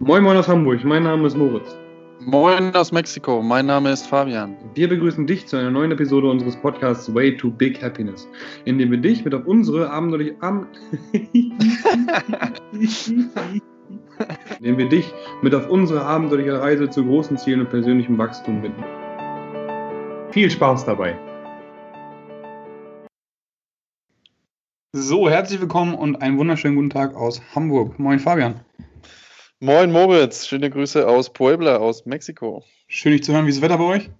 Moin Moin aus Hamburg, mein Name ist Moritz. Moin aus Mexiko, mein Name ist Fabian. Wir begrüßen dich zu einer neuen Episode unseres Podcasts Way to Big Happiness, in dem wir dich mit auf unsere abenteuerliche Am in dem wir dich mit auf unsere abenteuerliche Reise zu großen Zielen und persönlichem Wachstum bitten. Viel Spaß dabei! So, herzlich willkommen und einen wunderschönen guten Tag aus Hamburg. Moin Fabian. Moin Moritz, schöne Grüße aus Puebla, aus Mexiko. Schön dich zu hören. Wie ist das Wetter bei euch?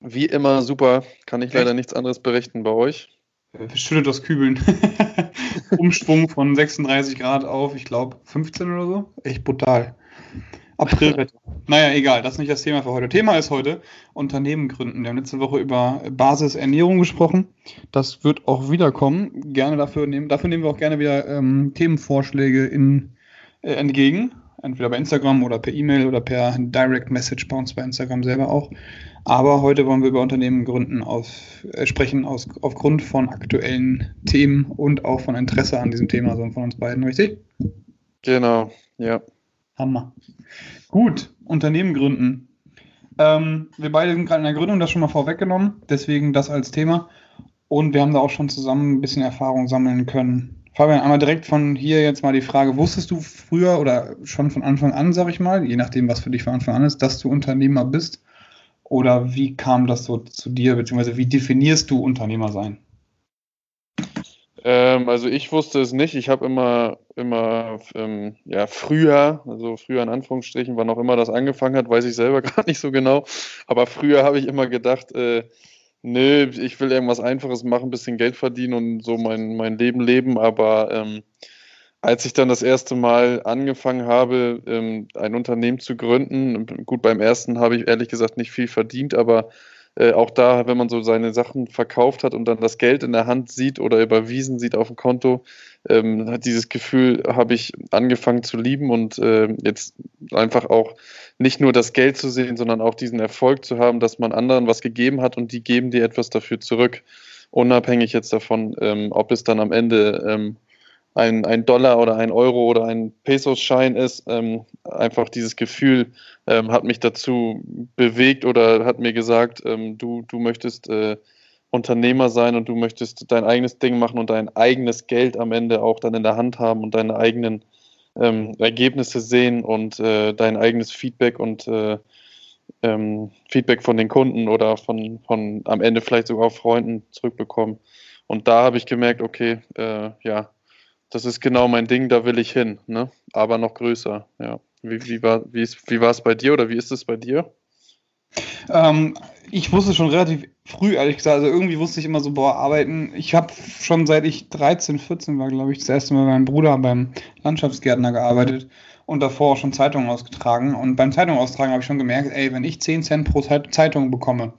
Wie immer super, kann ich leider nichts anderes berichten bei euch. Schüttet das Kübeln. Umschwung von 36 Grad auf, ich glaube, 15 oder so. Echt brutal. Aprilwetter. naja, egal, das ist nicht das Thema für heute. Thema ist heute Unternehmen gründen. Wir haben letzte Woche über Basisernährung gesprochen. Das wird auch wiederkommen. Gerne dafür nehmen, dafür nehmen wir auch gerne wieder ähm, Themenvorschläge in, äh, entgegen. Entweder bei Instagram oder per E-Mail oder per Direct Message bei uns bei Instagram selber auch. Aber heute wollen wir über Unternehmen gründen aus, äh, sprechen aus, aufgrund von aktuellen Themen und auch von Interesse an diesem Thema, so von uns beiden, richtig? Genau, ja. Hammer. Gut, Unternehmen gründen. Ähm, wir beide sind gerade in der Gründung, das schon mal vorweggenommen, deswegen das als Thema. Und wir haben da auch schon zusammen ein bisschen Erfahrung sammeln können. Fabian, einmal direkt von hier jetzt mal die Frage: Wusstest du früher oder schon von Anfang an, sag ich mal, je nachdem, was für dich von Anfang an ist, dass du Unternehmer bist? Oder wie kam das so zu dir, beziehungsweise wie definierst du Unternehmer sein? Ähm, also ich wusste es nicht. Ich habe immer, immer ähm, ja, früher, also früher in Anführungsstrichen, wann auch immer das angefangen hat, weiß ich selber gar nicht so genau. Aber früher habe ich immer gedacht, äh, nö, ich will irgendwas Einfaches machen, bisschen Geld verdienen und so mein, mein Leben leben. Aber ähm, als ich dann das erste Mal angefangen habe, ähm, ein Unternehmen zu gründen, gut, beim ersten habe ich ehrlich gesagt nicht viel verdient, aber äh, auch da, wenn man so seine Sachen verkauft hat und dann das Geld in der Hand sieht oder überwiesen sieht auf dem Konto, ähm, hat dieses Gefühl, habe ich angefangen zu lieben und äh, jetzt einfach auch nicht nur das Geld zu sehen, sondern auch diesen Erfolg zu haben, dass man anderen was gegeben hat und die geben dir etwas dafür zurück, unabhängig jetzt davon, ähm, ob es dann am Ende ähm, ein, ein Dollar oder ein Euro oder ein Pesos-Schein ist. Ähm, einfach dieses Gefühl ähm, hat mich dazu bewegt oder hat mir gesagt, ähm, du, du möchtest äh, Unternehmer sein und du möchtest dein eigenes Ding machen und dein eigenes Geld am Ende auch dann in der Hand haben und deine eigenen ähm, Ergebnisse sehen und äh, dein eigenes Feedback und äh, ähm, Feedback von den Kunden oder von, von am Ende vielleicht sogar Freunden zurückbekommen. Und da habe ich gemerkt, okay, äh, ja, das ist genau mein Ding, da will ich hin, ne? aber noch größer. Ja. Wie, wie, war, wie, ist, wie es bei dir oder wie ist es bei dir? Ähm, ich wusste schon relativ früh, ehrlich gesagt. Also irgendwie wusste ich immer so, boah, arbeiten. Ich habe schon seit ich 13, 14 war, glaube ich, das erste Mal bei meinem Bruder beim Landschaftsgärtner gearbeitet und davor auch schon Zeitungen ausgetragen. Und beim Zeitung austragen habe ich schon gemerkt, ey, wenn ich 10 Cent pro Zeitung bekomme,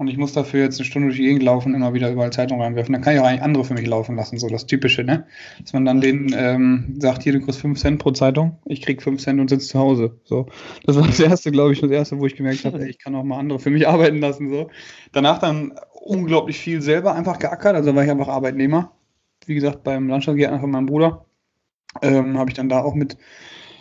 und ich muss dafür jetzt eine Stunde durch die Gegend laufen, immer wieder überall Zeitung reinwerfen. Dann kann ich auch eigentlich andere für mich laufen lassen, so das Typische, ne? Dass man dann denen ähm, sagt, hier, du kriegst 5 Cent pro Zeitung, ich krieg 5 Cent und sitze zu Hause. So. Das war das erste, glaube ich, das erste, wo ich gemerkt habe, ich kann auch mal andere für mich arbeiten lassen. So. Danach dann unglaublich viel selber einfach geackert, also war ich einfach Arbeitnehmer. Wie gesagt, beim Landschaftsgärtner von meinem Bruder ähm, habe ich dann da auch mit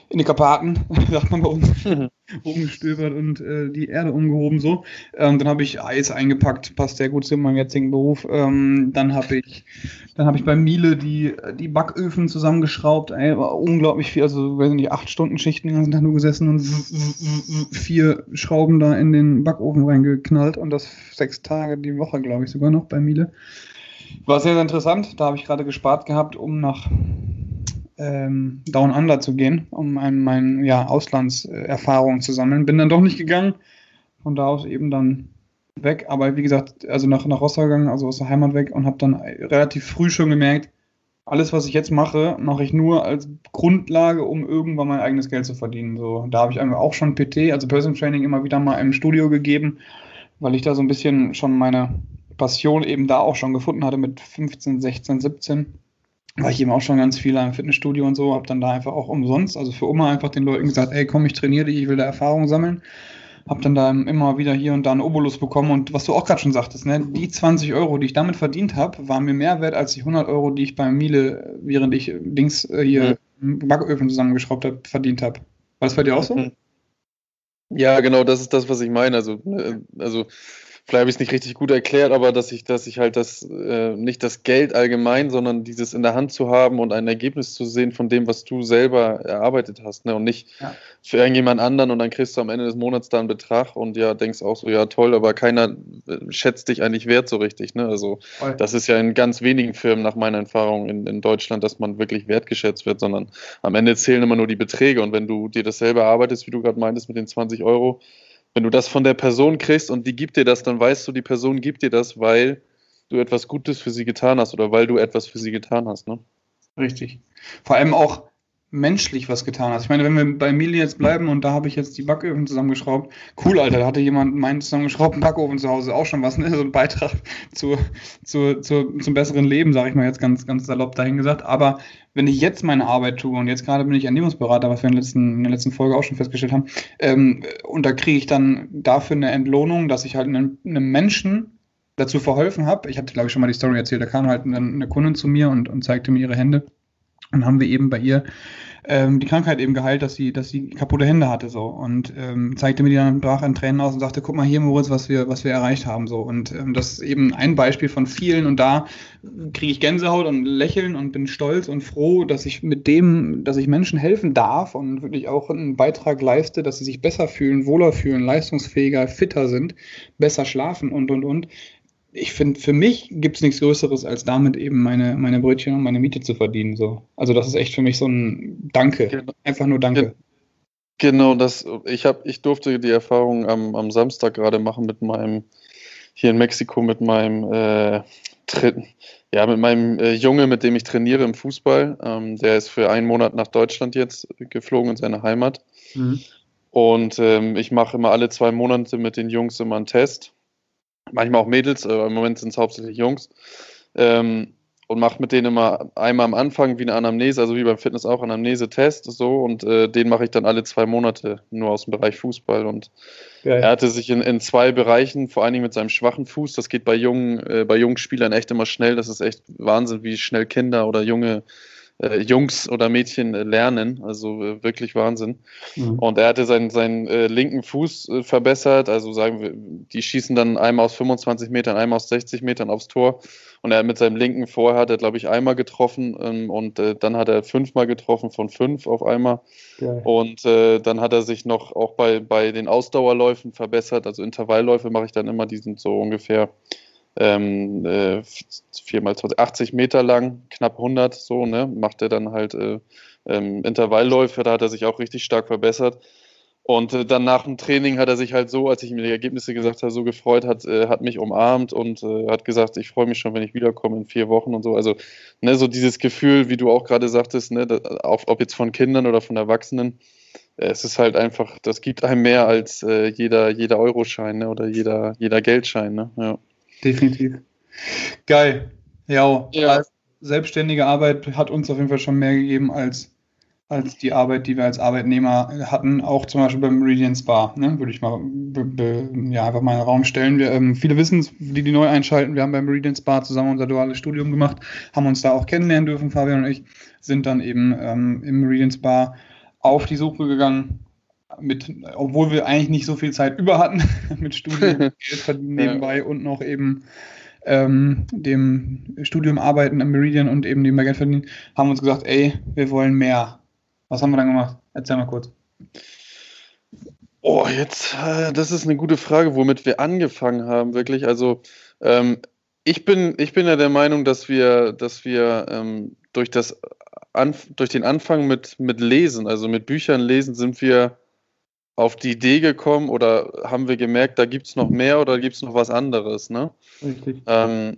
in die Karpaten, sagt man bei uns, mhm. rumgestöbert und äh, die Erde umgehoben so. Ähm, dann habe ich Eis eingepackt, passt sehr gut zu meinem jetzigen Beruf. Ähm, dann habe ich, dann habe ich bei Miele die, die Backöfen zusammengeschraubt. Ey, war unglaublich viel, also weiß nicht, acht Stunden Schichten den ganzen Tag nur gesessen und vier Schrauben da in den Backofen reingeknallt und das sechs Tage die Woche, glaube ich, sogar noch bei Miele. War sehr, sehr interessant. Da habe ich gerade gespart gehabt, um nach ähm, Down Under zu gehen, um mein, mein ja, Auslandserfahrung zu sammeln. Bin dann doch nicht gegangen, von da aus eben dann weg. Aber wie gesagt, also nach, nach Rostock gegangen, also aus der Heimat weg und habe dann relativ früh schon gemerkt, alles, was ich jetzt mache, mache ich nur als Grundlage, um irgendwann mein eigenes Geld zu verdienen. So, da habe ich auch schon PT, also Personal Training, immer wieder mal im Studio gegeben, weil ich da so ein bisschen schon meine Passion eben da auch schon gefunden hatte mit 15, 16, 17 war ich eben auch schon ganz viel im Fitnessstudio und so, habe dann da einfach auch umsonst, also für Oma einfach den Leuten gesagt, ey komm, ich trainiere dich, ich will da Erfahrung sammeln. habe dann da immer wieder hier und da einen Obolus bekommen und was du auch gerade schon sagtest, ne, die 20 Euro, die ich damit verdient habe, waren mir mehr wert als die 100 Euro, die ich bei Miele, während ich Dings äh, hier mhm. Backöfen zusammengeschraubt habe, verdient habe. War das bei dir auch so? Mhm. Ja, genau, das ist das, was ich meine. Also, ne, also vielleicht habe ich es nicht richtig gut erklärt, aber dass ich, dass ich halt das, äh, nicht das Geld allgemein, sondern dieses in der Hand zu haben und ein Ergebnis zu sehen von dem, was du selber erarbeitet hast, ne? Und nicht ja. für irgendjemand anderen und dann kriegst du am Ende des Monats da einen Betrag und ja, denkst auch so, ja toll, aber keiner äh, schätzt dich eigentlich wert so richtig, ne? Also Voll. das ist ja in ganz wenigen Firmen nach meiner Erfahrung in, in Deutschland, dass man wirklich wertgeschätzt wird, sondern am Ende zählen immer nur die Beträge und wenn du dir das selber arbeitest, wie du gerade meintest mit den 20 Euro, wenn du das von der Person kriegst und die gibt dir das, dann weißt du, die Person gibt dir das, weil du etwas Gutes für sie getan hast oder weil du etwas für sie getan hast. Ne? Richtig. Vor allem auch menschlich was getan hast. Ich meine, wenn wir bei Mili jetzt bleiben und da habe ich jetzt die Backöfen zusammengeschraubt, cool, Alter, da hatte jemand meinen zusammengeschraubten Backofen zu Hause auch schon was, ne? so ein Beitrag zu, zu, zu, zum besseren Leben, sage ich mal jetzt ganz, ganz salopp dahingesagt. Aber wenn ich jetzt meine Arbeit tue und jetzt gerade bin ich Ernährungsberater, was wir in der letzten, in der letzten Folge auch schon festgestellt haben, ähm, und da kriege ich dann dafür eine Entlohnung, dass ich halt einem, einem Menschen dazu verholfen habe. Ich hatte, glaube ich, schon mal die Story erzählt, da kam halt eine, eine Kundin zu mir und, und zeigte mir ihre Hände. Und haben wir eben bei ihr ähm, die Krankheit eben geheilt, dass sie, dass sie kaputte Hände hatte so. Und ähm, zeigte mir die dann brach in Tränen aus und sagte, guck mal hier Moritz, was wir, was wir erreicht haben so. Und ähm, das ist eben ein Beispiel von vielen und da kriege ich Gänsehaut und Lächeln und bin stolz und froh, dass ich mit dem, dass ich Menschen helfen darf und wirklich auch einen Beitrag leiste, dass sie sich besser fühlen, wohler fühlen, leistungsfähiger, fitter sind, besser schlafen und und und ich finde, für mich gibt es nichts Größeres, als damit eben meine, meine Brötchen und meine Miete zu verdienen. So. Also das ist echt für mich so ein Danke. Genau. Einfach nur Danke. Genau, das, ich, hab, ich durfte die Erfahrung am, am Samstag gerade machen mit meinem, hier in Mexiko, mit meinem äh, ja, mit meinem äh, Junge, mit dem ich trainiere im Fußball. Ähm, der ist für einen Monat nach Deutschland jetzt geflogen in seine Heimat. Mhm. Und ähm, ich mache immer alle zwei Monate mit den Jungs immer einen Test manchmal auch Mädels, aber im Moment sind es hauptsächlich Jungs. Ähm, und mache mit denen immer einmal am Anfang wie eine Anamnese, also wie beim Fitness auch Anamnese-Test so und äh, den mache ich dann alle zwei Monate nur aus dem Bereich Fußball und Geil. er hatte sich in, in zwei Bereichen, vor allen Dingen mit seinem schwachen Fuß, das geht bei jungen, äh, bei jungen Spielern echt immer schnell, das ist echt Wahnsinn, wie schnell Kinder oder junge äh, Jungs oder Mädchen äh, lernen. Also äh, wirklich Wahnsinn. Mhm. Und er hatte seinen, seinen äh, linken Fuß äh, verbessert. Also sagen wir, die schießen dann einmal aus 25 Metern, einmal aus 60 Metern aufs Tor. Und er mit seinem linken vorher hat er, glaube ich, einmal getroffen ähm, und äh, dann hat er fünfmal getroffen von fünf auf einmal. Geil. Und dann hat er sich noch auch bei, bei den Ausdauerläufen verbessert. Also Intervallläufe mache ich dann immer, die sind so ungefähr ähm, äh, 4 mal 20, 80 Meter lang, knapp 100, so, ne, macht er dann halt äh, ähm, Intervallläufe, da hat er sich auch richtig stark verbessert. Und äh, dann nach dem Training hat er sich halt so, als ich mir die Ergebnisse gesagt habe, so gefreut, hat, äh, hat mich umarmt und äh, hat gesagt, ich freue mich schon, wenn ich wiederkomme in vier Wochen und so. Also, ne, so dieses Gefühl, wie du auch gerade sagtest, ne, auf, ob jetzt von Kindern oder von Erwachsenen, äh, es ist halt einfach, das gibt einem mehr als äh, jeder, jeder Euroschein ne, oder jeder, jeder Geldschein. Ne? Ja. Definitiv. Geil. Ja, ja. selbstständige Arbeit hat uns auf jeden Fall schon mehr gegeben als, als die Arbeit, die wir als Arbeitnehmer hatten. Auch zum Beispiel beim Meridian Spa, ne? würde ich mal be, be, ja, einfach mal in den Raum stellen. Wir, ähm, viele wissen es, die, die neu einschalten. Wir haben beim Meridian Spa zusammen unser duales Studium gemacht, haben uns da auch kennenlernen dürfen. Fabian und ich sind dann eben ähm, im Meridian Spa auf die Suche gegangen mit, obwohl wir eigentlich nicht so viel Zeit über hatten, mit Studium, Geld verdienen nebenbei ja. und noch eben ähm, dem Studium arbeiten am Meridian und eben nebenbei Geld verdienen, haben uns gesagt, ey, wir wollen mehr. Was haben wir dann gemacht? Erzähl mal kurz. Oh, jetzt, äh, das ist eine gute Frage, womit wir angefangen haben, wirklich. Also, ähm, ich bin, ich bin ja der Meinung, dass wir, dass wir ähm, durch, das, an, durch den Anfang mit, mit Lesen, also mit Büchern lesen, sind wir auf die Idee gekommen oder haben wir gemerkt, da gibt es noch mehr oder gibt es noch was anderes, ne? Richtig. Ähm,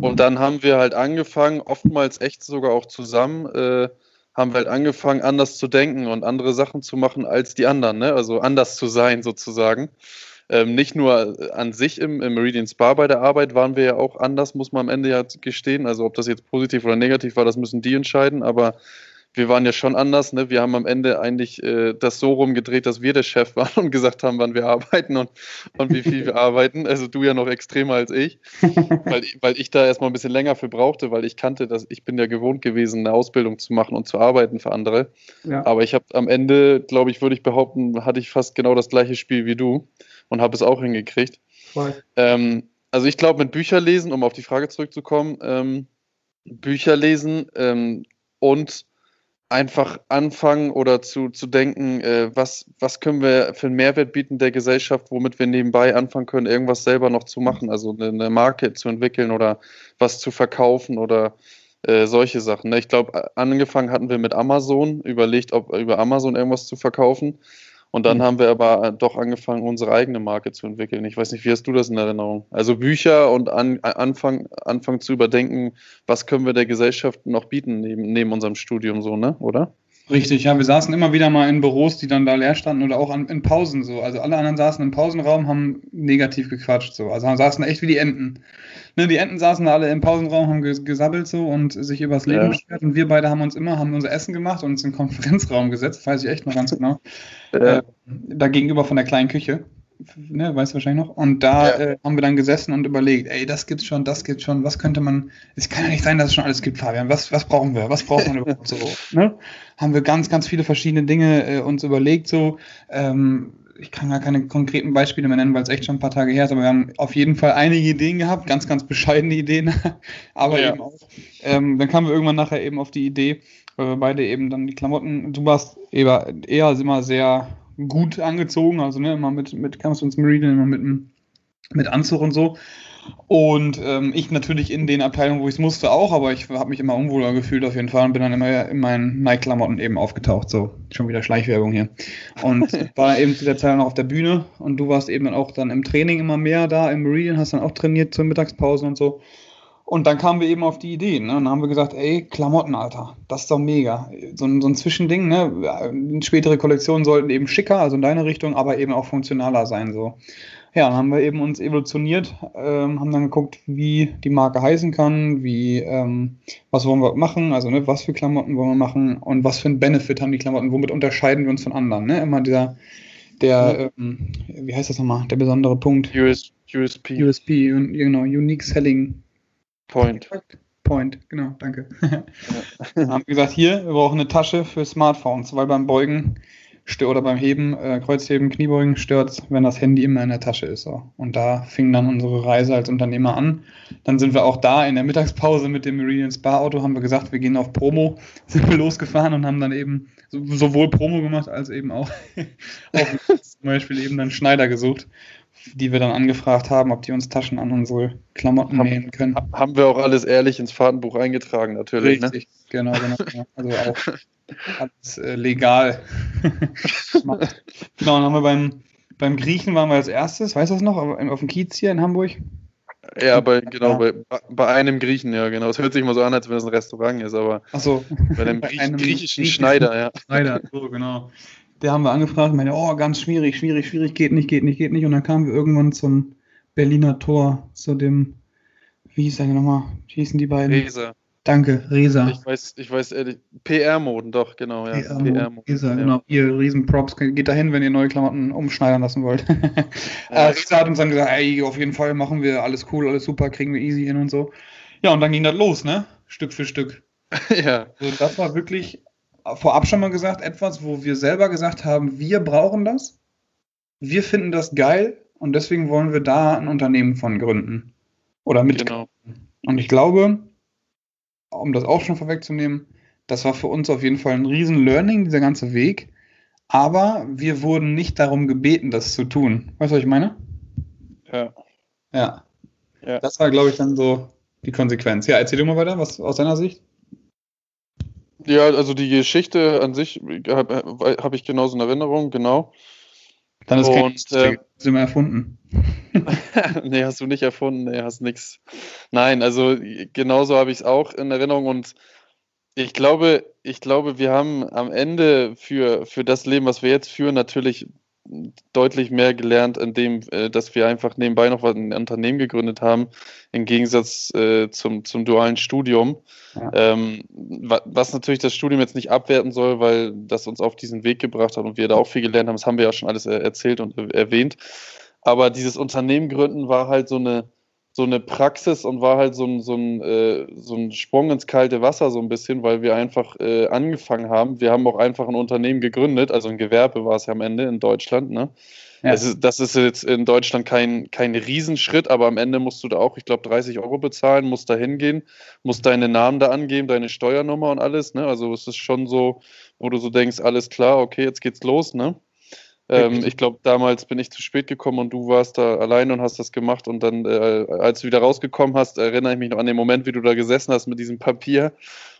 und dann haben wir halt angefangen, oftmals echt sogar auch zusammen, äh, haben wir halt angefangen, anders zu denken und andere Sachen zu machen als die anderen, ne? Also anders zu sein sozusagen. Ähm, nicht nur an sich im, im Meridian Spa bei der Arbeit waren wir ja auch anders, muss man am Ende ja gestehen. Also ob das jetzt positiv oder negativ war, das müssen die entscheiden, aber wir waren ja schon anders. Ne? Wir haben am Ende eigentlich äh, das so rumgedreht, dass wir der Chef waren und gesagt haben, wann wir arbeiten und, und wie viel wir arbeiten. Also du ja noch extremer als ich, weil, weil ich da erstmal ein bisschen länger für brauchte, weil ich kannte, dass ich bin ja gewohnt gewesen, eine Ausbildung zu machen und zu arbeiten für andere. Ja. Aber ich habe am Ende, glaube ich, würde ich behaupten, hatte ich fast genau das gleiche Spiel wie du und habe es auch hingekriegt. Ähm, also ich glaube, mit Bücher lesen, um auf die Frage zurückzukommen, ähm, Bücher lesen ähm, und einfach anfangen oder zu, zu denken, äh, was, was können wir für einen Mehrwert bieten der Gesellschaft, womit wir nebenbei anfangen können, irgendwas selber noch zu machen, also eine, eine Marke zu entwickeln oder was zu verkaufen oder äh, solche Sachen. Ich glaube, angefangen hatten wir mit Amazon, überlegt, ob über Amazon irgendwas zu verkaufen. Und dann mhm. haben wir aber äh, doch angefangen, unsere eigene Marke zu entwickeln. Ich weiß nicht, wie hast du das in Erinnerung? Also Bücher und an, anfangen, anfangen zu überdenken, was können wir der Gesellschaft noch bieten neben, neben unserem Studium so, ne? Oder? Richtig, ja, wir saßen immer wieder mal in Büros, die dann da leer standen oder auch an, in Pausen so. Also alle anderen saßen im Pausenraum, haben negativ gequatscht so. Also saßen echt wie die Enten. Ne, die Enten saßen da alle im Pausenraum, haben gesabbelt so und sich übers Leben ja. beschwert. Und wir beide haben uns immer, haben unser Essen gemacht und uns in den Konferenzraum gesetzt, weiß ich echt noch ganz genau. Ja. Äh, da gegenüber von der kleinen Küche ne, weißt du wahrscheinlich noch. Und da ja. äh, haben wir dann gesessen und überlegt, ey, das gibt's schon, das gibt's schon, was könnte man, es kann ja nicht sein, dass es schon alles gibt, Fabian, was, was brauchen wir, was braucht man überhaupt so, ne? Haben wir ganz, ganz viele verschiedene Dinge äh, uns überlegt, so, ähm, ich kann gar keine konkreten Beispiele mehr nennen, weil es echt schon ein paar Tage her ist, aber wir haben auf jeden Fall einige Ideen gehabt, ganz, ganz bescheidene Ideen, aber ja. eben auch. Ähm, dann kamen wir irgendwann nachher eben auf die Idee, weil wir beide eben dann die Klamotten, du warst eher, eher immer sehr gut angezogen, also ne, immer mit, mit Campus Meridian, immer mit, mit Anzug und so. Und ähm, ich natürlich in den Abteilungen, wo ich es musste, auch, aber ich habe mich immer unwohler gefühlt auf jeden Fall und bin dann immer in meinen Nike-Klamotten eben aufgetaucht. So, schon wieder Schleichwerbung hier. Und war eben zu der Zeit noch auf der Bühne und du warst eben dann auch dann im Training immer mehr da im Meridian, hast dann auch trainiert zur Mittagspause und so. Und dann kamen wir eben auf die Idee, ne? Und dann haben wir gesagt, ey, Klamotten, Alter, das ist doch mega. So ein, so ein Zwischending, ne? Spätere Kollektionen sollten eben schicker, also in deine Richtung, aber eben auch funktionaler sein, so. Ja, dann haben wir eben uns evolutioniert, ähm, haben dann geguckt, wie die Marke heißen kann, wie, ähm, was wollen wir machen, also ne, was für Klamotten wollen wir machen und was für einen Benefit haben die Klamotten, womit unterscheiden wir uns von anderen, ne? Immer dieser, der, ähm, wie heißt das nochmal, der besondere Punkt? US, USP. USP, genau, Unique Selling Point. Point, genau, danke. Ja. haben gesagt, hier, wir brauchen eine Tasche für Smartphones, weil beim Beugen oder beim Heben, äh, Kreuzheben, Kniebeugen stört wenn das Handy immer in der Tasche ist. So. Und da fing dann unsere Reise als Unternehmer an. Dann sind wir auch da in der Mittagspause mit dem Meridian Spa Auto, haben wir gesagt, wir gehen auf Promo, sind wir losgefahren und haben dann eben sowohl Promo gemacht als eben auch, auch zum Beispiel eben dann Schneider gesucht die wir dann angefragt haben, ob die uns Taschen an unsere Klamotten haben, nähen können. Haben wir auch alles ehrlich ins Fahrtenbuch eingetragen, natürlich. Ne? Richtig, ne? genau, genau. Also auch alles äh, legal. genau, dann haben wir beim, beim Griechen waren wir als erstes, weißt du das noch, auf dem Kiez hier in Hamburg? Ja, bei, genau, ja. Bei, bei einem Griechen, ja, genau. Es hört sich mal so an, als wenn es ein Restaurant ist, aber so. bei einem, bei einem griechischen, griechischen Schneider, ja. Schneider, so, genau der haben wir angefragt, meine, oh, ganz schwierig, schwierig, schwierig, geht nicht, geht nicht, geht nicht. Und dann kamen wir irgendwann zum Berliner Tor, zu dem, wie hieß der nochmal? Wie hießen die beiden? Resa. Danke, Resa. Ich weiß, ich weiß, äh, PR-Moden, doch, genau, ja. PR-Moden. Resa, ja. genau. Ihr Riesen-Props, geht dahin, wenn ihr neue Klamotten umschneidern lassen wollt. ja. äh, Resa hat uns dann gesagt, ey, auf jeden Fall machen wir alles cool, alles super, kriegen wir easy hin und so. Ja, und dann ging das los, ne? Stück für Stück. ja. Also das war wirklich vorab schon mal gesagt, etwas, wo wir selber gesagt haben, wir brauchen das, wir finden das geil und deswegen wollen wir da ein Unternehmen von gründen. Oder mit. Genau. Und ich glaube, um das auch schon vorwegzunehmen, das war für uns auf jeden Fall ein riesen Learning, dieser ganze Weg. Aber wir wurden nicht darum gebeten, das zu tun. Weißt du, was ich meine? Ja. Ja. ja. Das war, glaube ich, dann so die Konsequenz. Ja, erzähl du mal weiter, was aus deiner Sicht? Ja, also die Geschichte an sich habe hab ich genauso in Erinnerung, genau. Dann ist und, kein äh, immer erfunden. nee, hast du nicht erfunden, nee, hast nichts. Nein, also genauso habe ich es auch in Erinnerung und ich glaube, ich glaube, wir haben am Ende für, für das Leben, was wir jetzt führen, natürlich deutlich mehr gelernt, indem, äh, dass wir einfach nebenbei noch ein Unternehmen gegründet haben, im Gegensatz äh, zum, zum dualen Studium. Ja. Ähm, was natürlich das Studium jetzt nicht abwerten soll, weil das uns auf diesen Weg gebracht hat und wir da auch viel gelernt haben, das haben wir ja schon alles erzählt und erwähnt. Aber dieses Unternehmen gründen war halt so eine, so eine Praxis und war halt so ein, so, ein, äh, so ein Sprung ins kalte Wasser so ein bisschen, weil wir einfach äh, angefangen haben. Wir haben auch einfach ein Unternehmen gegründet, also ein Gewerbe war es ja am Ende in Deutschland. Ne? Ja. Das, ist, das ist jetzt in Deutschland kein, kein Riesenschritt, aber am Ende musst du da auch, ich glaube, 30 Euro bezahlen, musst da hingehen, musst deine Namen da angeben, deine Steuernummer und alles. Ne? Also es ist schon so, wo du so denkst, alles klar, okay, jetzt geht's los. Ne? Ähm, ich glaube, damals bin ich zu spät gekommen und du warst da alleine und hast das gemacht. Und dann, äh, als du wieder rausgekommen hast, erinnere ich mich noch an den Moment, wie du da gesessen hast mit diesem Papier.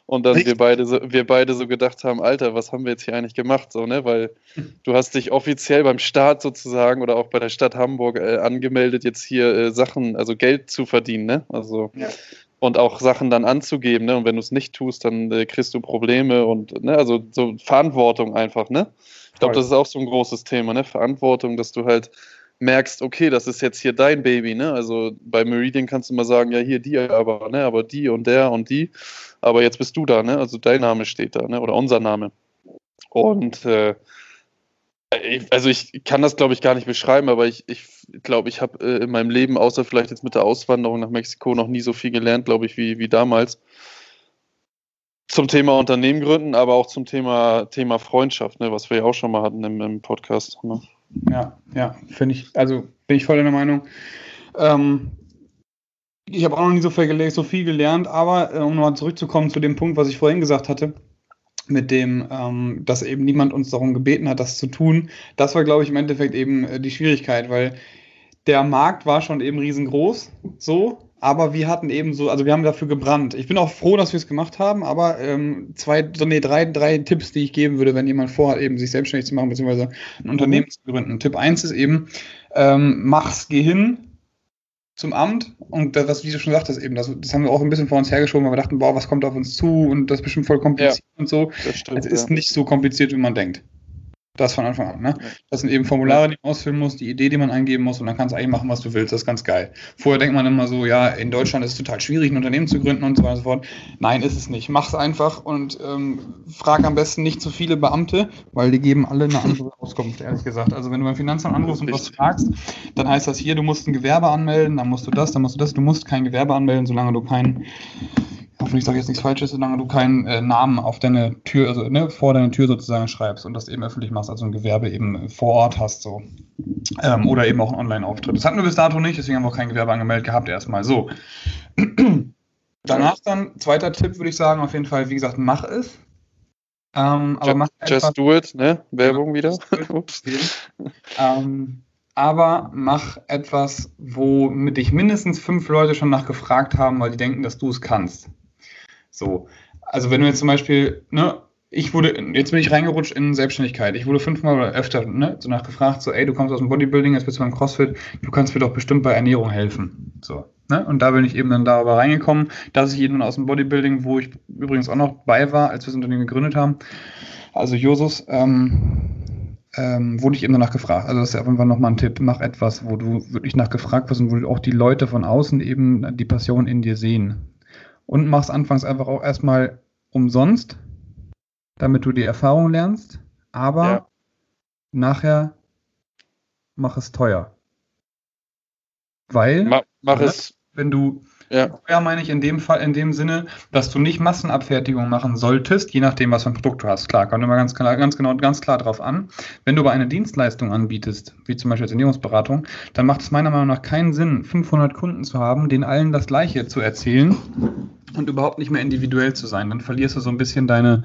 Und dann wir beide, so, wir beide so gedacht haben, Alter, was haben wir jetzt hier eigentlich gemacht? So, ne? Weil du hast dich offiziell beim Staat sozusagen oder auch bei der Stadt Hamburg äh, angemeldet, jetzt hier äh, Sachen, also Geld zu verdienen, ne? Also ja. Und auch Sachen dann anzugeben, ne? Und wenn du es nicht tust, dann äh, kriegst du Probleme und ne, also so Verantwortung einfach, ne? Ich glaube, das ist auch so ein großes Thema, ne? Verantwortung, dass du halt merkst, okay, das ist jetzt hier dein Baby, ne? Also bei Meridian kannst du mal sagen, ja, hier die, aber, ne, aber die und der und die. Aber jetzt bist du da, ne? Also dein Name steht da, ne? Oder unser Name. Und äh, also ich kann das, glaube ich, gar nicht beschreiben, aber ich glaube, ich, glaub, ich habe äh, in meinem Leben, außer vielleicht jetzt mit der Auswanderung nach Mexiko, noch nie so viel gelernt, glaube ich, wie, wie damals zum Thema Unternehmen gründen, aber auch zum Thema, Thema Freundschaft, ne, was wir ja auch schon mal hatten im, im Podcast. Ne? Ja, ja, finde ich, also bin ich voll der Meinung. Ähm, ich habe auch noch nie so viel, so viel gelernt, aber äh, um nochmal zurückzukommen zu dem Punkt, was ich vorhin gesagt hatte, mit dem, ähm, dass eben niemand uns darum gebeten hat, das zu tun, das war, glaube ich, im Endeffekt eben äh, die Schwierigkeit, weil der Markt war schon eben riesengroß, so, aber wir hatten eben so, also wir haben dafür gebrannt. Ich bin auch froh, dass wir es gemacht haben, aber ähm, zwei, so nee, drei, drei Tipps, die ich geben würde, wenn jemand vorhat, eben sich selbstständig zu machen, beziehungsweise ein Unternehmen zu gründen. Tipp eins ist eben, ähm, mach's, geh hin zum Amt und das, was wie du schon sagtest, eben, das, das haben wir auch ein bisschen vor uns hergeschoben, weil wir dachten, boah, was kommt auf uns zu und das ist bestimmt voll kompliziert ja, und so. Stimmt, es ist ja. nicht so kompliziert, wie man denkt. Das von Anfang an. Ne? Das sind eben Formulare, die man ausfüllen muss, die Idee, die man eingeben muss und dann kannst du eigentlich machen, was du willst. Das ist ganz geil. Vorher denkt man immer so, ja, in Deutschland ist es total schwierig, ein Unternehmen zu gründen und so weiter und so fort. Nein, ist es nicht. Mach es einfach und ähm, frag am besten nicht zu viele Beamte, weil die geben alle eine andere Auskunft, ehrlich gesagt. Also wenn du beim Finanzamt anrufst und was fragst, dann heißt das hier, du musst ein Gewerbe anmelden, dann musst du das, dann musst du das. Du musst kein Gewerbe anmelden, solange du keinen hoffentlich sage ich jetzt nichts Falsches, solange du keinen äh, Namen auf deine Tür, also ne, vor deine Tür sozusagen schreibst und das eben öffentlich machst, also ein Gewerbe eben vor Ort hast, so. Ähm, oder eben auch einen Online-Auftritt. Das hatten wir bis dato nicht, deswegen haben wir auch kein Gewerbe angemeldet gehabt, erstmal so. Danach dann, zweiter Tipp würde ich sagen, auf jeden Fall, wie gesagt, mach es. Ähm, aber just, mach just do it, ne? Werbung wieder. ähm, aber mach etwas, wo mit dich mindestens fünf Leute schon nachgefragt haben, weil die denken, dass du es kannst. So. Also wenn du jetzt zum Beispiel, ne, ich wurde, jetzt bin ich reingerutscht in Selbstständigkeit. Ich wurde fünfmal oder öfter ne, so nachgefragt, so, ey, du kommst aus dem Bodybuilding, jetzt bist du beim CrossFit, du kannst mir doch bestimmt bei Ernährung helfen. So. Ne? Und da bin ich eben dann darüber reingekommen, dass ich eben aus dem Bodybuilding, wo ich übrigens auch noch bei war, als wir das Unternehmen gegründet haben, also Josus, ähm, ähm, wurde ich eben danach gefragt. Also das ist jeden Fall nochmal ein Tipp, mach etwas, wo du wirklich nachgefragt wirst und wo auch die Leute von außen eben die Passion in dir sehen und machst anfangs einfach auch erstmal umsonst, damit du die Erfahrung lernst, aber ja. nachher mach es teuer. Weil, mach, mach ne, es, wenn du ja. Teuer meine ich in dem Fall, in dem Sinne, dass du nicht Massenabfertigung machen solltest, je nachdem, was für ein Produkt du hast. Klar, kommt immer ganz, ganz genau, ganz klar drauf an. Wenn du aber eine Dienstleistung anbietest, wie zum Beispiel Ernährungsberatung, dann macht es meiner Meinung nach keinen Sinn, 500 Kunden zu haben, denen allen das Gleiche zu erzählen und überhaupt nicht mehr individuell zu sein. Dann verlierst du so ein bisschen deine,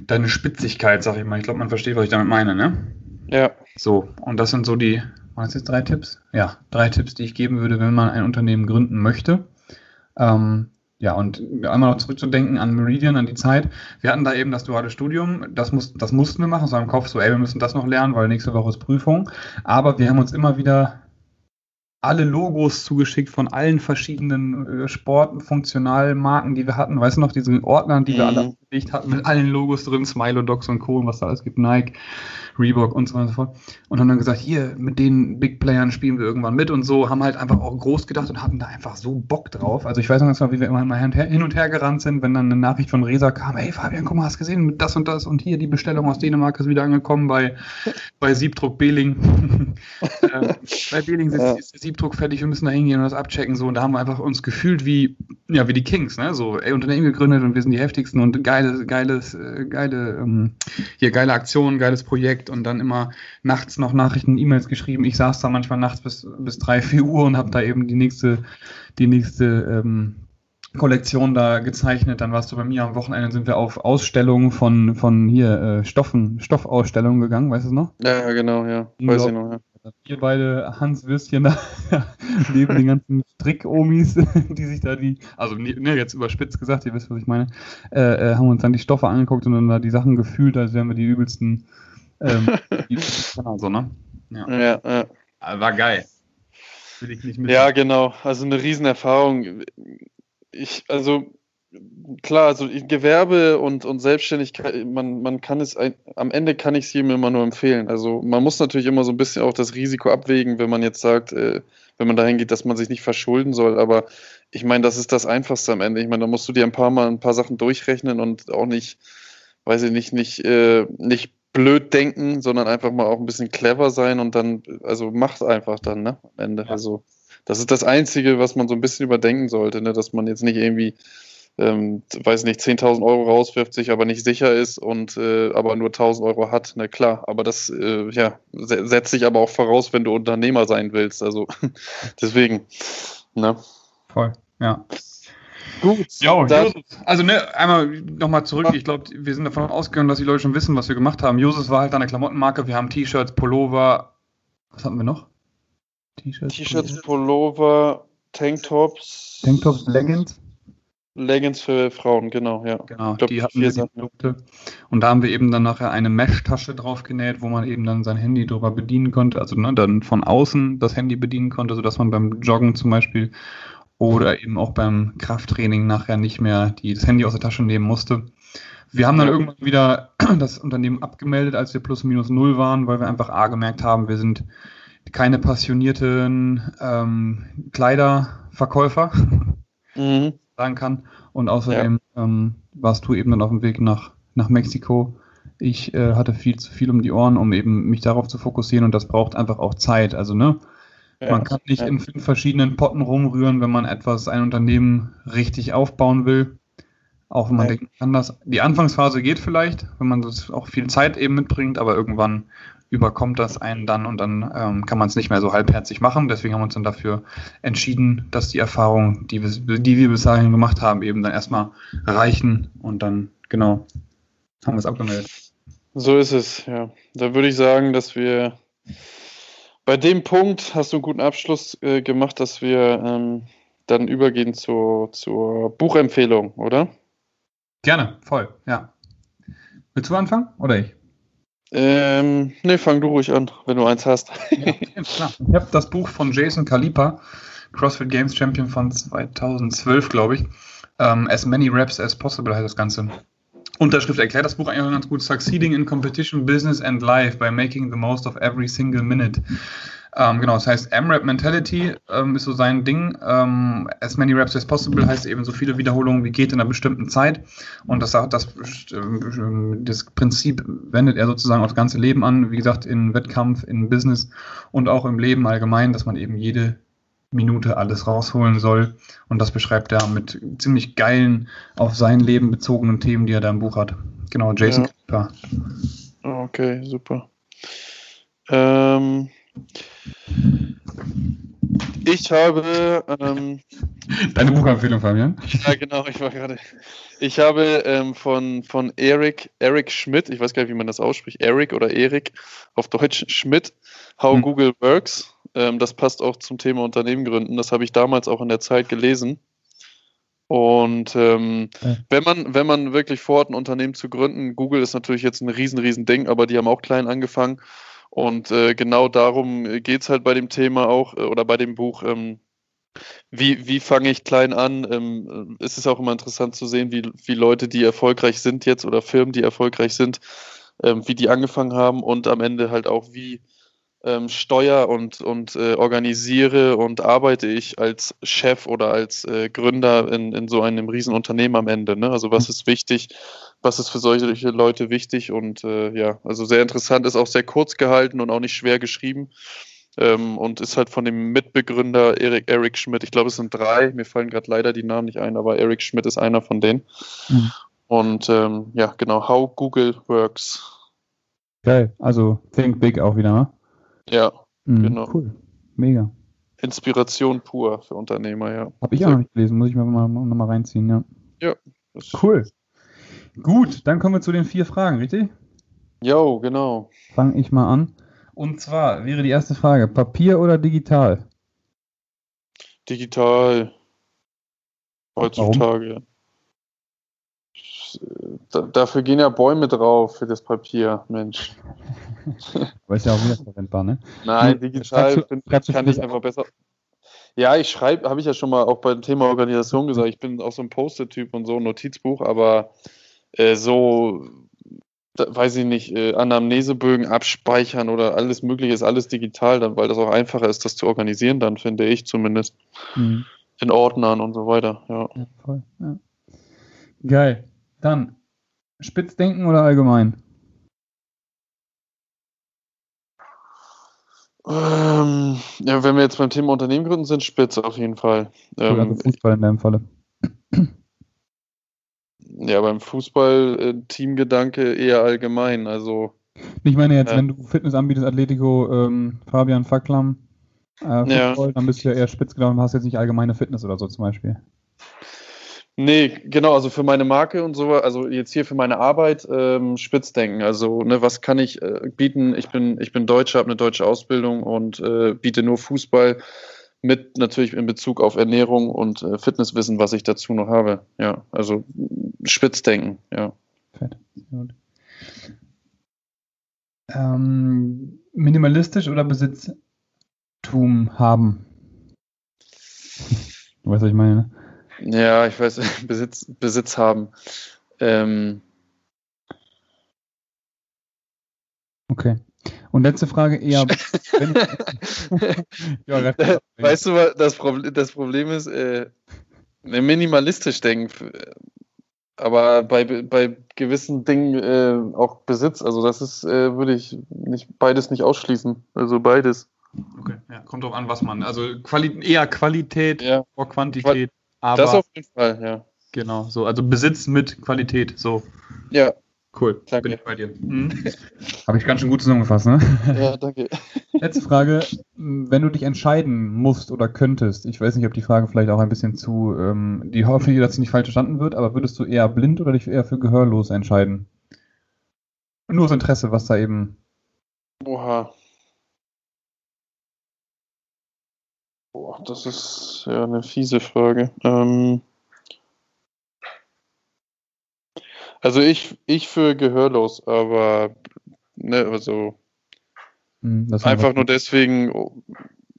deine Spitzigkeit, sag ich mal. Ich glaube, man versteht, was ich damit meine, ne? Ja. So, und das sind so die waren es jetzt drei Tipps? Ja, drei Tipps, die ich geben würde, wenn man ein Unternehmen gründen möchte. Ähm, ja, und einmal noch zurückzudenken an Meridian, an die Zeit. Wir hatten da eben das duale Studium, das, muss, das mussten wir machen, so im Kopf so, ey, wir müssen das noch lernen, weil nächste Woche ist Prüfung. Aber wir haben uns immer wieder alle Logos zugeschickt von allen verschiedenen äh, Sportfunktionalmarken, die wir hatten. Weißt du noch, diese Ordner, die wir Mhm. alle aufgelegt hatten, mit allen Logos drin, Smilo, Docs und Co. und was da alles gibt, Nike, Reebok und so weiter und so fort. Und haben dann gesagt, hier, mit den Big Playern spielen wir irgendwann mit und so, haben halt einfach auch groß gedacht und hatten da einfach so Bock drauf. Also ich weiß noch ganz genau, wie wir immer mal hin und her- gerannt sind, wenn dann eine Nachricht von Resa kam, hey Fabian, guck mal, hast gesehen, mit das und das und hier die Bestellung aus Dänemark ist wieder angekommen bei, bei Siebdruck Beling. äh, bei Beling ist, Ja. der Siebdruck fertig, wir müssen da hingehen und das abchecken. So, und da haben wir einfach uns gefühlt wie, ja, wie die Kings, ne? So, ey, Unternehmen gegründet und wir sind die heftigsten und geile, geiles, äh, geile, ähm, hier geile Aktion, geiles Projekt und dann immer nachts noch Nachrichten, E-Mails geschrieben. Ich saß da manchmal nachts bis, bis drei, vier Uhr und habe da eben die nächste, die nächste ähm, Kollektion da gezeichnet. Dann warst du bei mir am Wochenende, sind wir auf Ausstellungen von, von hier äh, Stoffen, Stoffausstellungen gegangen, weißt du es noch? Ja, genau, ja. Weiß ich noch, ja. Wir beide Hans Würstchen da neben den ganzen Strick-Omis, die sich da die, also ne, ne, jetzt überspitzt gesagt, ihr wisst, was ich meine, äh, äh, haben uns dann die Stoffe angeguckt und dann da die Sachen gefühlt, als wären wir die übelsten, ähm, die, genau so, ne? Ja. Ja, ja. Aber War geil. Will ich nicht. Ja, genau. Also eine Riesenerfahrung. Ich, also klar, also Gewerbe und, und Selbstständigkeit, man, man kann es, ein, am Ende kann ich es jedem immer nur empfehlen. Also man muss natürlich immer so ein bisschen auch das Risiko abwägen, wenn man jetzt sagt, äh, wenn man dahin geht, dass man sich nicht verschulden soll. Aber ich meine, das ist das Einfachste am Ende. Ich meine, da musst du dir ein paar Mal ein paar Sachen durchrechnen und auch nicht, weiß ich nicht, nicht, äh, nicht blöd denken, sondern einfach mal auch ein bisschen clever sein und dann, also macht einfach dann, ne? Am Ende. Ja. Also das ist das Einzige, was man so ein bisschen überdenken sollte, ne? dass man jetzt nicht irgendwie, ähm, weiß nicht, 10.000 Euro rauswirft, sich aber nicht sicher ist und äh, aber nur 1.000 Euro hat. Na klar, aber das äh, ja, se- setzt sich aber auch voraus, wenn du Unternehmer sein willst. Also deswegen. Ne? Voll, ja. Gut, Josef. Also, ne, einmal nochmal zurück. Ich glaube, wir sind davon ausgegangen, dass die Leute schon wissen, was wir gemacht haben. Josef war halt eine Klamottenmarke. Wir haben T-Shirts, Pullover. Was hatten wir noch? T-Shirts, T-Shirts, Pullover, Tanktops, Tanktops, Leggings. Leggings für Frauen, genau, ja. Genau, glaub, die hatten wir die. Produkte. Und da haben wir eben dann nachher eine Mesh-Tasche drauf genäht, wo man eben dann sein Handy drüber bedienen konnte. Also ne, dann von außen das Handy bedienen konnte, sodass man beim Joggen zum Beispiel oder eben auch beim Krafttraining nachher nicht mehr die, das Handy aus der Tasche nehmen musste. Wir haben dann irgendwann wieder das Unternehmen abgemeldet, als wir plus minus null waren, weil wir einfach A gemerkt haben, wir sind keine passionierten ähm, Kleiderverkäufer Mhm. Sagen kann. Und außerdem ähm, warst du eben dann auf dem Weg nach, nach Mexiko. Ich äh, hatte viel zu viel um die Ohren, um eben mich darauf zu fokussieren und das braucht einfach auch Zeit. Also, ne? Ja. Man kann nicht ja. in fünf verschiedenen Potten rumrühren, wenn man etwas, ein Unternehmen richtig aufbauen will. Auch wenn man Ja. denkt, man kann. Die Anfangsphase geht vielleicht, wenn man das auch viel Zeit eben mitbringt, aber irgendwann überkommt das einen dann und dann ähm, kann man es nicht mehr so halbherzig machen. Deswegen haben wir uns dann dafür entschieden, dass die Erfahrungen, die wir, die wir bis dahin gemacht haben, eben dann erstmal reichen und dann, genau, haben wir es abgemeldet. So ist es, ja. Da würde ich sagen, dass wir bei dem Punkt hast du einen guten Abschluss äh, gemacht, dass wir ähm, dann übergehen zur, zur Buchempfehlung, oder? Gerne, voll, ja. Willst du anfangen oder ich? Ähm, ne, fang du ruhig an, wenn du eins hast. Ja, klar. Ich habe das Buch von Jason Kalipa, CrossFit Games Champion von 2012, glaube ich. Ähm, as many reps as possible heißt das Ganze. Unterschrift erklärt das Buch eigentlich ganz gut. Succeeding in Competition, Business and Life by making the most of every single minute. Ähm, genau, das heißt M-Rap Mentality ähm, ist so sein Ding. Ähm, as many reps as possible heißt eben so viele Wiederholungen wie geht in einer bestimmten Zeit. Und das, das, ähm, das Prinzip wendet er sozusagen aufs ganze Leben an. Wie gesagt, in Wettkampf, in Business und auch im Leben allgemein, dass man eben jede Minute alles rausholen soll. Und das beschreibt er mit ziemlich geilen, auf sein Leben bezogenen Themen, die er da im Buch hat. Genau, Jason Ja. Kalipa. Okay, super. Ähm, ich habe ähm, Deine Buchempfehlung, Fabian? Ja, genau, ich war gerade. Ich habe ähm, von, von Eric, Eric Schmidt, ich weiß gar nicht, wie man das ausspricht, Eric oder Erik, auf Deutsch Schmidt, How Hm. Google Works. Ähm, das passt auch zum Thema Unternehmen gründen. Das habe ich damals auch in der Zeit gelesen. Und ähm, Ja. wenn man, wenn man wirklich vorhat, ein Unternehmen zu gründen, Google ist natürlich jetzt ein riesen, riesen Ding, aber die haben auch klein angefangen. Und äh, genau darum geht es halt bei dem Thema auch äh, oder bei dem Buch. Ähm, wie, wie fange ich klein an? Ähm, es ist auch immer interessant zu sehen, wie, wie Leute, die erfolgreich sind jetzt oder Firmen, die erfolgreich sind, ähm, wie die angefangen haben und am Ende halt auch, wie ähm, steuer und, und äh, organisiere und arbeite ich als Chef oder als äh, Gründer in, in so einem Riesenunternehmen am Ende. Ne? Also was ist wichtig, was ist für solche Leute wichtig und äh, ja, also sehr interessant, ist auch sehr kurz gehalten und auch nicht schwer geschrieben. Ähm, und ist halt von dem Mitbegründer Eric, Eric Schmidt. Ich glaube, es sind drei. Mir fallen gerade leider die Namen nicht ein, aber Eric Schmidt ist einer von denen. Mhm. Und ähm, ja, genau, How Google Works. Geil, also Think Big auch wieder, ne? Ja, mhm, genau. Cool, mega. Inspiration pur für Unternehmer, ja. Habe ich auch noch nicht gelesen, muss ich mir mal, noch mal reinziehen, ja. Ja. Cool. Gut, dann kommen wir zu den vier Fragen, richtig? Jo, genau. Fange ich mal an. Und zwar wäre die erste Frage: Papier oder digital? Digital. Heutzutage. Warum? Dafür gehen ja Bäume drauf für das Papier, Mensch. Aber ist ja auch wiederverwendbar, ne? Nein, digital du, kann ich einfach besser. Ja, ich schreibe, habe ich ja schon mal auch beim Thema Organisation gesagt, ich bin auch so ein Poster-Typ und so ein Notizbuch, aber äh, so, da, weiß ich nicht, äh, Anamnesebögen abspeichern oder alles Mögliche ist alles digital, dann, weil das auch einfacher ist, das zu organisieren, dann finde ich zumindest. Mhm. In Ordnern und so weiter, ja. ja voll, ja. Geil. Dann, Spitzdenken oder allgemein? Ähm, ja, wenn wir jetzt beim Thema Unternehmen gründen, sind Spitze auf jeden Fall. Ähm, also Fußball in deinem Falle. Ja, beim Fußball äh, Teamgedanke eher allgemein. Also. Ich meine jetzt, äh, wenn du Fitness anbietest, Atletico, ähm, Fabian Facklam, äh, Fußball, ja. dann bist du ja eher spitz gelaufen, hast jetzt nicht allgemeine Fitness oder so zum Beispiel. Nee, genau, also für meine Marke und so, also jetzt hier für meine Arbeit ähm, Spitzdenken. Also, ne, was kann ich äh, bieten? Ich bin, ich bin Deutscher, habe eine deutsche Ausbildung und äh, biete nur Fußball mit natürlich in Bezug auf Ernährung und äh, Fitnesswissen, was ich dazu noch habe. Ja, also Spitzdenken, ja. Fett. Gut. Ähm, minimalistisch oder Besitztum haben? Du weißt, was ich meine, ne? Ja, ich weiß, Besitz, Besitz haben. Ähm. Okay. Und letzte Frage eher. ja, weißt du, das Problem, das Problem ist, äh, minimalistisch denken, aber bei, bei gewissen Dingen äh, auch Besitz. Also das ist, äh, würde ich nicht beides nicht ausschließen. Also beides. Okay, ja, kommt drauf an, was man. Also Quali eher Qualität ja. vor Quantität. Aber, das auf jeden Fall, ja. Genau, so. Also Besitz mit Qualität, so. Ja. Cool, danke. bin ich bei dir. Mhm. Habe ich ganz schön gut zusammengefasst, ne? Ja, danke. Letzte Frage. Wenn du dich entscheiden musst oder könntest, ich weiß nicht, ob die Frage vielleicht auch ein bisschen zu, ähm, die hoffe ich, dass sie nicht falsch verstanden wird, aber würdest du eher blind oder dich eher für gehörlos entscheiden? Nur aus Interesse, was da eben. Oha. Boah, das ist ja eine fiese Frage. Ähm also ich, ich für gehörlos, aber ne, also hm, einfach nur deswegen,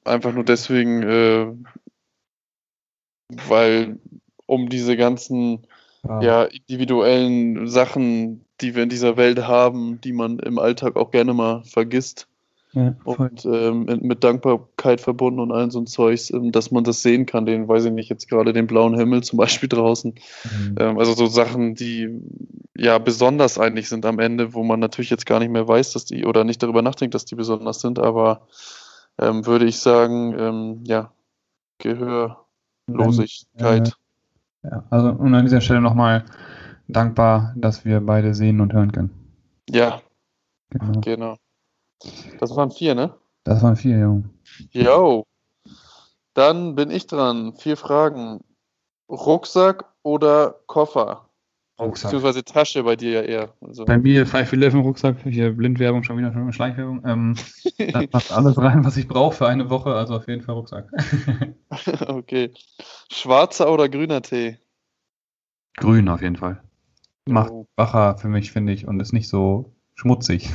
einfach nur deswegen, äh, weil um diese ganzen ah. ja, individuellen Sachen, die wir in dieser Welt haben, die man im Alltag auch gerne mal vergisst, ja, und ähm, mit Dankbarkeit verbunden und all so ein Zeugs, ähm, dass man das sehen kann, den, weiß ich nicht, jetzt gerade den blauen Himmel zum Beispiel draußen. Mhm. Ähm, also so Sachen, die ja besonders eigentlich sind am Ende, wo man natürlich jetzt gar nicht mehr weiß, dass die oder nicht darüber nachdenkt, dass die besonders sind, aber ähm, würde ich sagen, ähm, ja, Gehörlosigkeit. Äh, ja, also und an dieser Stelle nochmal dankbar, dass wir beide sehen und hören können. Ja, genau. genau. Das waren vier, ne? Das waren vier, jo. Jo. Dann bin ich dran. Vier Fragen. Rucksack oder Koffer? Rucksack. Beziehungsweise Tasche bei dir ja eher. Also. Bei mir 511 Rucksack, hier Blindwerbung, schon wieder schon Schleichwerbung. Ähm, da passt alles rein, was ich brauche für eine Woche, also auf jeden Fall Rucksack. okay. Schwarzer oder grüner Tee? Grün auf jeden Fall. Macht oh. wacher für mich, finde ich, und ist nicht so schmutzig.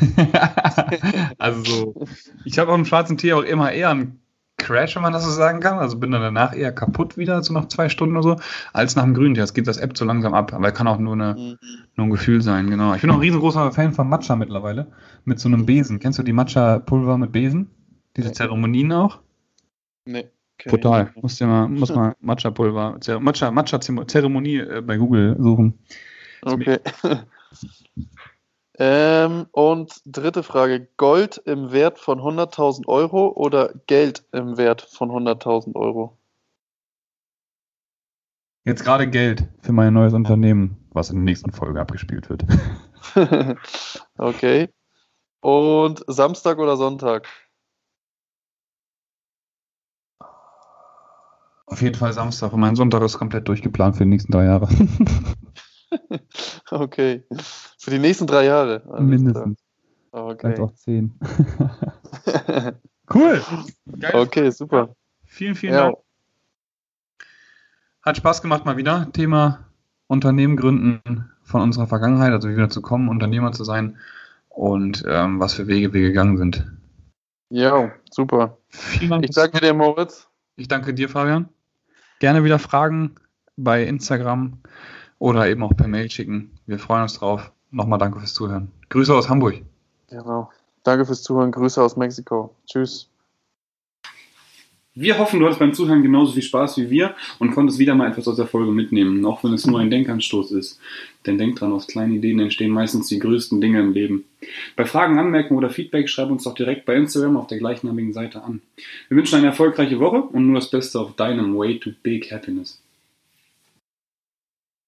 also so, ich habe auf dem schwarzen Tee auch immer eher einen Crash, wenn man das so sagen kann. Also bin dann danach eher kaputt wieder, so nach zwei Stunden oder so, als nach dem grünen Tee. Das geht das App so langsam ab. Aber kann auch nur, eine, mhm. nur ein Gefühl sein, genau. Ich bin auch ein riesengroßer Fan von Matcha mittlerweile. Mit so einem Besen. Kennst du die Matcha-Pulver mit Besen? Diese nee. Zeremonien auch? Nee. Total. Muss ja mal, muss mal Matcha-Pulver, Matcha, Matcha-Zeremonie äh, bei Google suchen. Okay. ähm, und dritte Frage: Gold im Wert von 100.000 Euro oder Geld im Wert von 100.000 Euro? Jetzt gerade Geld für mein neues Unternehmen, was in der nächsten Folge abgespielt wird. okay. Und Samstag oder Sonntag? Auf jeden Fall Samstag. Und mein Sonntag ist komplett durchgeplant für die nächsten drei Jahre. okay. Für die nächsten drei Jahre? Mindestens. Okay. Vielleicht auch zehn. cool. Geil. Okay, super. Vielen, vielen ja. Dank. Hat Spaß gemacht mal wieder. Thema Unternehmen gründen von unserer Vergangenheit, also wie wir dazu kommen, Unternehmer zu sein und ähm, was für Wege wir gegangen sind. Ja, super. Vielen Dank. Ich danke dir, Moritz. Ich danke dir, Fabian. Gerne wieder Fragen bei Instagram oder eben auch per Mail schicken. Wir freuen uns drauf. Nochmal danke fürs Zuhören. Grüße aus Hamburg. Genau. Danke fürs Zuhören. Grüße aus Mexiko. Tschüss. Wir hoffen, du hattest beim Zuhören genauso viel Spaß wie wir und konntest wieder mal etwas aus der Folge mitnehmen, auch wenn es nur ein Denkanstoß ist. Denn denk dran, aus kleinen Ideen entstehen meistens die größten Dinge im Leben. Bei Fragen, Anmerkungen oder Feedback schreib uns doch direkt bei Instagram auf der gleichnamigen Seite an. Wir wünschen eine erfolgreiche Woche und nur das Beste auf deinem Way to Big Happiness.